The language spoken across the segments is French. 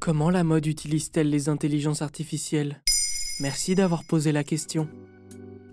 Comment la mode utilise-t-elle les intelligences artificielles? Merci d'avoir posé la question.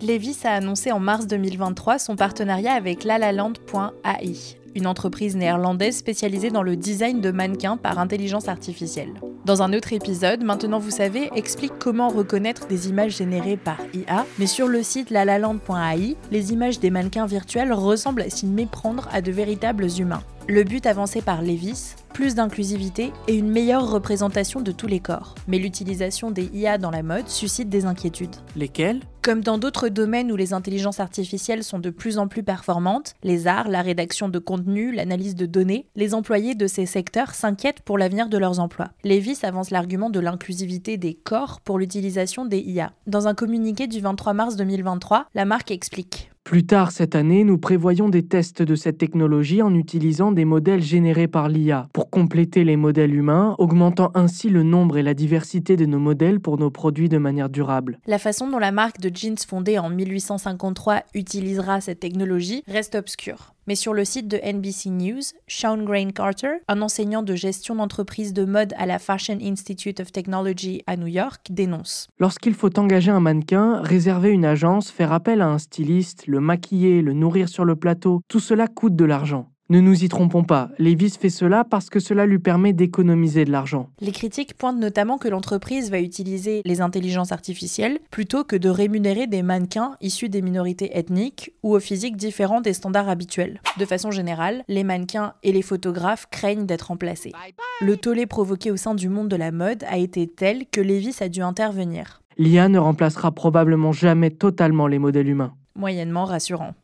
Levis a annoncé en mars 2023 son partenariat avec lalaland.ai, une entreprise néerlandaise spécialisée dans le design de mannequins par intelligence artificielle. Dans un autre épisode, Maintenant vous savez explique comment reconnaître des images générées par IA, mais sur le site lalaland.ai, les images des mannequins virtuels ressemblent à s'y méprendre à de véritables humains. Le but avancé par Levis, plus d'inclusivité et une meilleure représentation de tous les corps. Mais l'utilisation des IA dans la mode suscite des inquiétudes. Lesquelles? Comme dans d'autres domaines où les intelligences artificielles sont de plus en plus performantes, les arts, la rédaction de contenu, l'analyse de données, les employés de ces secteurs s'inquiètent pour l'avenir de leurs emplois. Levis avance l'argument de l'inclusivité des corps pour l'utilisation des IA. Dans un communiqué du 23 mars 2023, la marque explique plus tard cette année, nous prévoyons des tests de cette technologie en utilisant des modèles générés par l'IA pour compléter les modèles humains, augmentant ainsi le nombre et la diversité de nos modèles pour nos produits de manière durable. La façon dont la marque de jeans fondée en 1853 utilisera cette technologie reste obscure. Mais sur le site de NBC News, Sean Grain Carter, un enseignant de gestion d'entreprise de mode à la Fashion Institute of Technology à New York, dénonce. Lorsqu'il faut engager un mannequin, réserver une agence, faire appel à un styliste, le maquiller, le nourrir sur le plateau, tout cela coûte de l'argent. Ne nous y trompons pas, Levis fait cela parce que cela lui permet d'économiser de l'argent. Les critiques pointent notamment que l'entreprise va utiliser les intelligences artificielles plutôt que de rémunérer des mannequins issus des minorités ethniques ou aux physiques différents des standards habituels. De façon générale, les mannequins et les photographes craignent d'être remplacés. Le tollé provoqué au sein du monde de la mode a été tel que Levis a dû intervenir. L'IA ne remplacera probablement jamais totalement les modèles humains. Moyennement rassurant.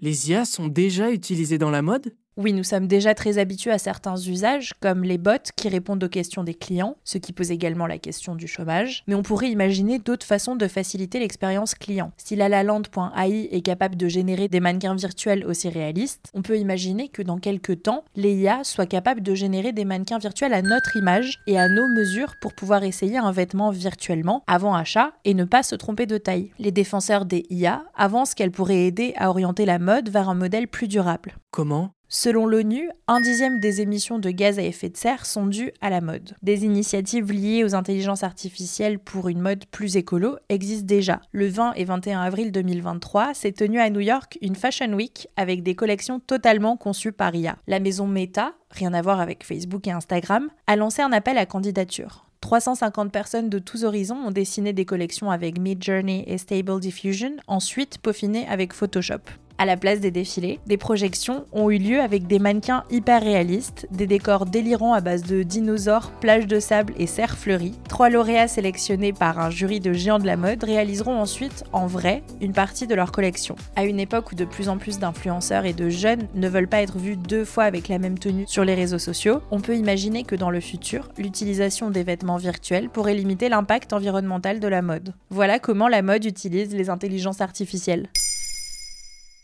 Les IA sont déjà utilisées dans la mode? Oui, nous sommes déjà très habitués à certains usages, comme les bots qui répondent aux questions des clients, ce qui pose également la question du chômage, mais on pourrait imaginer d'autres façons de faciliter l'expérience client. Si lalaland.ai est capable de générer des mannequins virtuels aussi réalistes, on peut imaginer que dans quelques temps, les IA soient capables de générer des mannequins virtuels à notre image et à nos mesures pour pouvoir essayer un vêtement virtuellement avant achat et ne pas se tromper de taille. Les défenseurs des IA avancent qu'elles pourraient aider à orienter la mode vers un modèle plus durable. Comment? Selon l'ONU, un dixième des émissions de gaz à effet de serre sont dues à la mode. Des initiatives liées aux intelligences artificielles pour une mode plus écolo existent déjà. Le 20 et 21 avril 2023 s'est tenue à New York une Fashion Week avec des collections totalement conçues par IA. La maison Meta, rien à voir avec Facebook et Instagram, a lancé un appel à candidature. 350 personnes de tous horizons ont dessiné des collections avec Midjourney et Stable Diffusion, ensuite peaufinées avec Photoshop. À la place des défilés, des projections ont eu lieu avec des mannequins hyper réalistes, des décors délirants à base de dinosaures, plages de sable et serres fleuries. Trois lauréats sélectionnés par un jury de géants de la mode réaliseront ensuite, en vrai, une partie de leur collection. À une époque où de plus en plus d'influenceurs et de jeunes ne veulent pas être vus deux fois avec la même tenue sur les réseaux sociaux, on peut imaginer que dans le futur, l'utilisation des vêtements virtuels pourrait limiter l'impact environnemental de la mode. Voilà comment la mode utilise les intelligences artificielles.